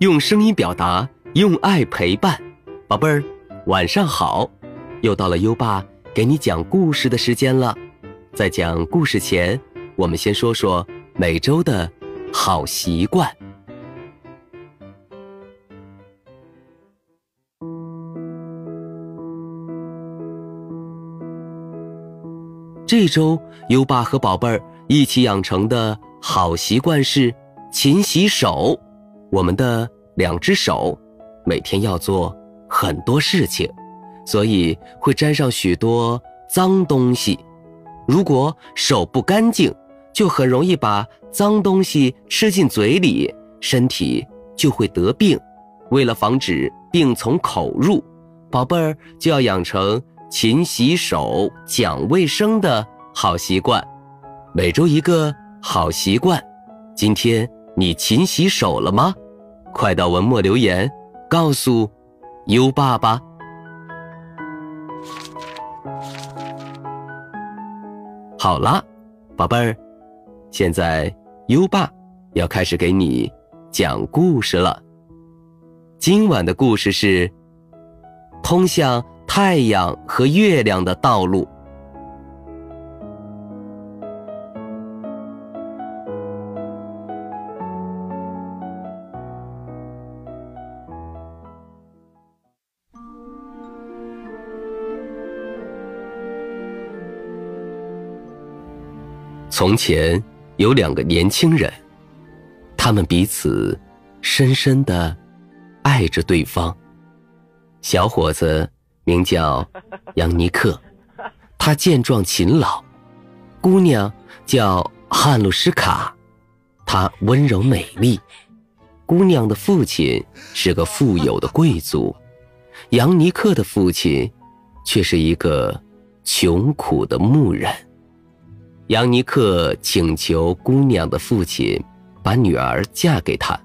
用声音表达，用爱陪伴。宝贝儿，晚上好！又到了优爸给你讲故事的时间了。在讲故事前，我们先说说每周的好习惯。这周优爸和宝贝儿一起养成的好习惯是勤洗手。我们的两只手每天要做很多事情，所以会沾上许多脏东西。如果手不干净，就很容易把脏东西吃进嘴里，身体就会得病。为了防止病从口入，宝贝儿就要养成。勤洗手、讲卫生的好习惯，每周一个好习惯。今天你勤洗手了吗？快到文末留言，告诉优爸爸。好啦，宝贝儿，现在优爸要开始给你讲故事了。今晚的故事是通向。太阳和月亮的道路。从前有两个年轻人，他们彼此深深的爱着对方。小伙子。名叫杨尼克，他健壮勤劳；姑娘叫汉露什卡，她温柔美丽。姑娘的父亲是个富有的贵族，杨尼克的父亲却是一个穷苦的牧人。杨尼克请求姑娘的父亲把女儿嫁给他，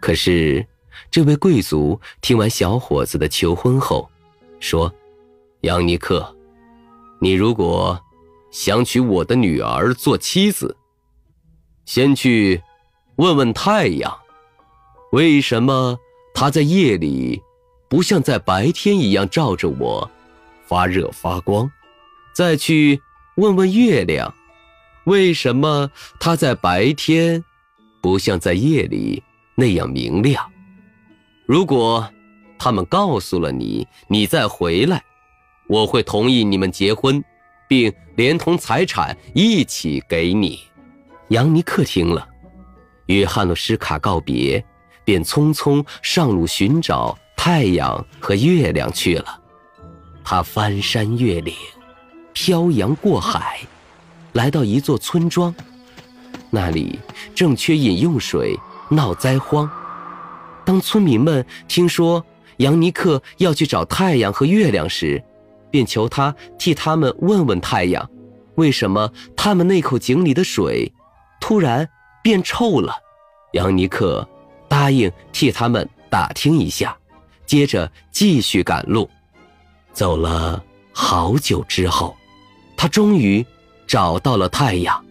可是这位贵族听完小伙子的求婚后。说：“杨尼克，你如果想娶我的女儿做妻子，先去问问太阳，为什么它在夜里不像在白天一样照着我，发热发光；再去问问月亮，为什么它在白天不像在夜里那样明亮。如果……”他们告诉了你，你再回来，我会同意你们结婚，并连同财产一起给你。杨尼克听了，与汉诺什卡告别，便匆匆上路寻找太阳和月亮去了。他翻山越岭，漂洋过海，来到一座村庄，那里正缺饮用水，闹灾荒。当村民们听说，杨尼克要去找太阳和月亮时，便求他替他们问问太阳，为什么他们那口井里的水突然变臭了。杨尼克答应替他们打听一下，接着继续赶路。走了好久之后，他终于找到了太阳。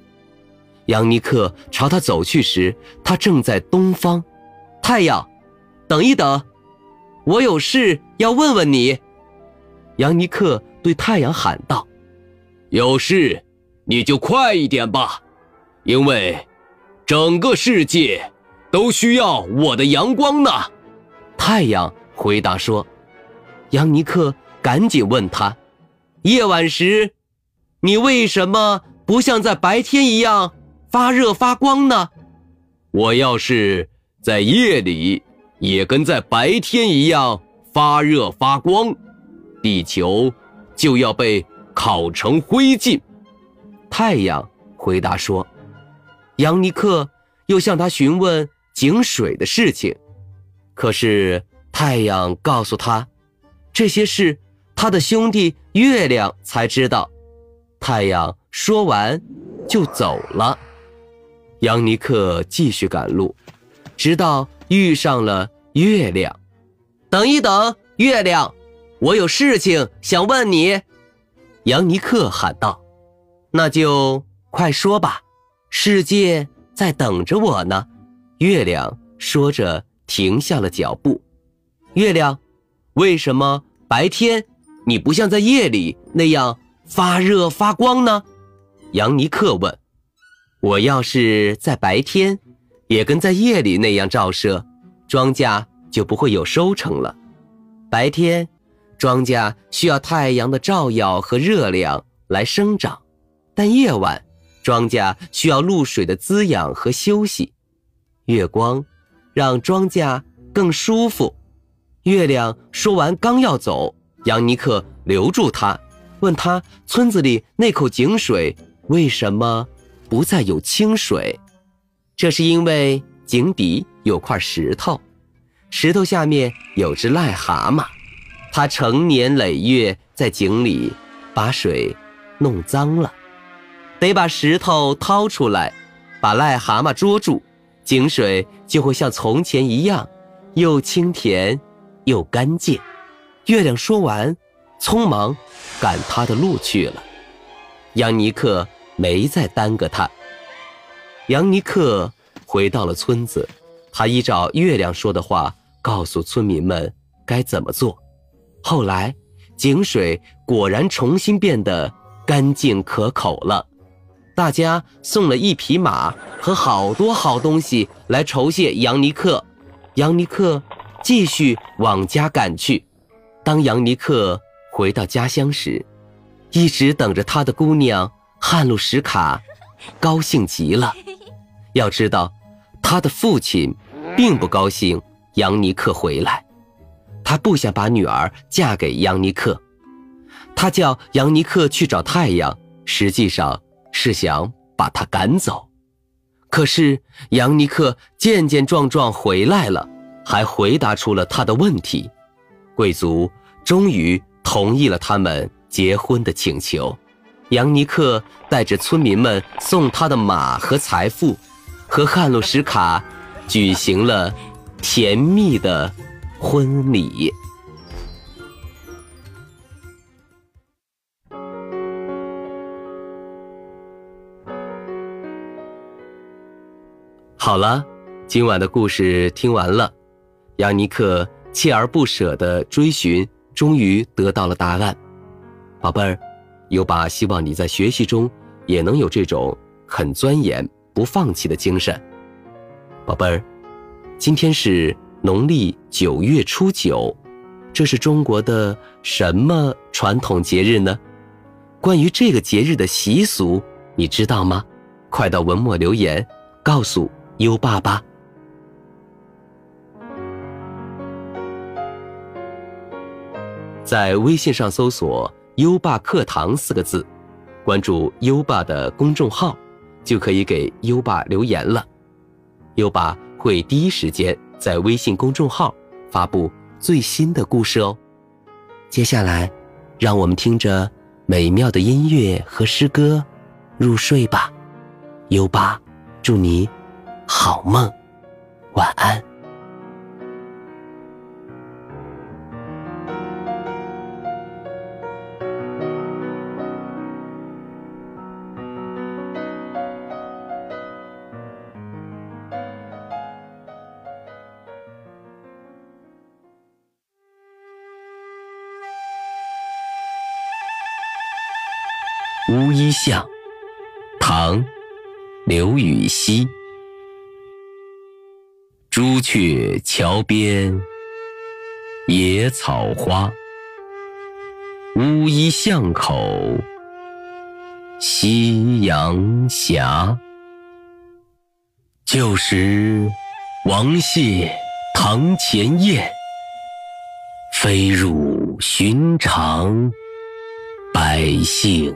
杨尼克朝他走去时，他正在东方。太阳，等一等。我有事要问问你，杨尼克对太阳喊道：“有事，你就快一点吧，因为整个世界都需要我的阳光呢。”太阳回答说：“杨尼克，赶紧问他，夜晚时，你为什么不像在白天一样发热发光呢？我要是在夜里。”也跟在白天一样发热发光，地球就要被烤成灰烬。太阳回答说：“杨尼克又向他询问井水的事情，可是太阳告诉他，这些事他的兄弟月亮才知道。”太阳说完就走了。杨尼克继续赶路，直到。遇上了月亮，等一等，月亮，我有事情想问你。”杨尼克喊道。“那就快说吧，世界在等着我呢。”月亮说着，停下了脚步。月亮，为什么白天你不像在夜里那样发热发光呢？杨尼克问。我要是在白天，也跟在夜里那样照射，庄稼就不会有收成了。白天，庄稼需要太阳的照耀和热量来生长，但夜晚，庄稼需要露水的滋养和休息。月光让庄稼更舒服。月亮说完，刚要走，杨尼克留住他，问他村子里那口井水为什么不再有清水？这是因为井底有块石头。石头下面有只癞蛤蟆，它成年累月在井里把水弄脏了，得把石头掏出来，把癞蛤蟆捉住，井水就会像从前一样，又清甜又干净。月亮说完，匆忙赶他的路去了。杨尼克没再耽搁他。杨尼克回到了村子，他依照月亮说的话。告诉村民们该怎么做。后来，井水果然重新变得干净可口了。大家送了一匹马和好多好东西来酬谢杨尼克。杨尼克继续往家赶去。当杨尼克回到家乡时，一直等着他的姑娘汉路什卡高兴极了。要知道，他的父亲并不高兴。杨尼克回来，他不想把女儿嫁给杨尼克，他叫杨尼克去找太阳，实际上是想把他赶走。可是杨尼克健健壮壮回来了，还回答出了他的问题，贵族终于同意了他们结婚的请求。杨尼克带着村民们送他的马和财富，和汉鲁什卡举行了。甜蜜的婚礼。好了，今晚的故事听完了。杨尼克锲而不舍的追寻，终于得到了答案。宝贝儿，优爸希望你在学习中也能有这种很钻研、不放弃的精神。宝贝儿。今天是农历九月初九，这是中国的什么传统节日呢？关于这个节日的习俗，你知道吗？快到文末留言，告诉优爸吧。在微信上搜索“优爸课堂”四个字，关注优爸的公众号，就可以给优爸留言了。优爸。会第一时间在微信公众号发布最新的故事哦。接下来，让我们听着美妙的音乐和诗歌入睡吧。优爸，祝你好梦，晚安。乌衣巷，唐·刘禹锡。朱雀桥边野草花，乌衣巷口夕阳斜。旧时王谢堂前燕，飞入寻常百姓。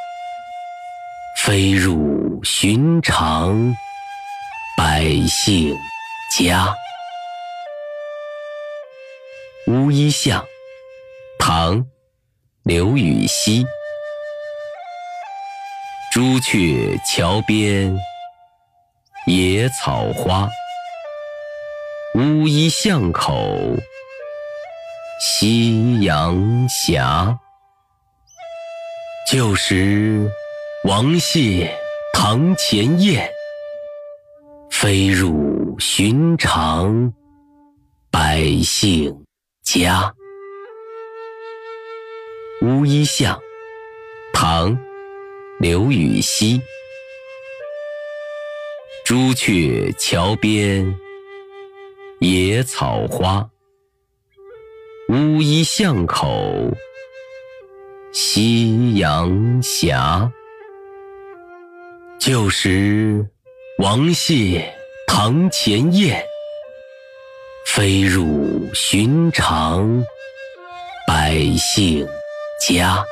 飞入。寻常百姓家，乌衣巷，唐·刘禹锡。朱雀桥边野草花，乌衣巷口夕阳斜。旧时王谢堂前燕，飞入寻常百姓家。乌衣巷，唐·刘禹锡。朱雀桥边野草花，乌衣巷口。夕阳斜，旧时王谢堂前燕，飞入寻常百姓家。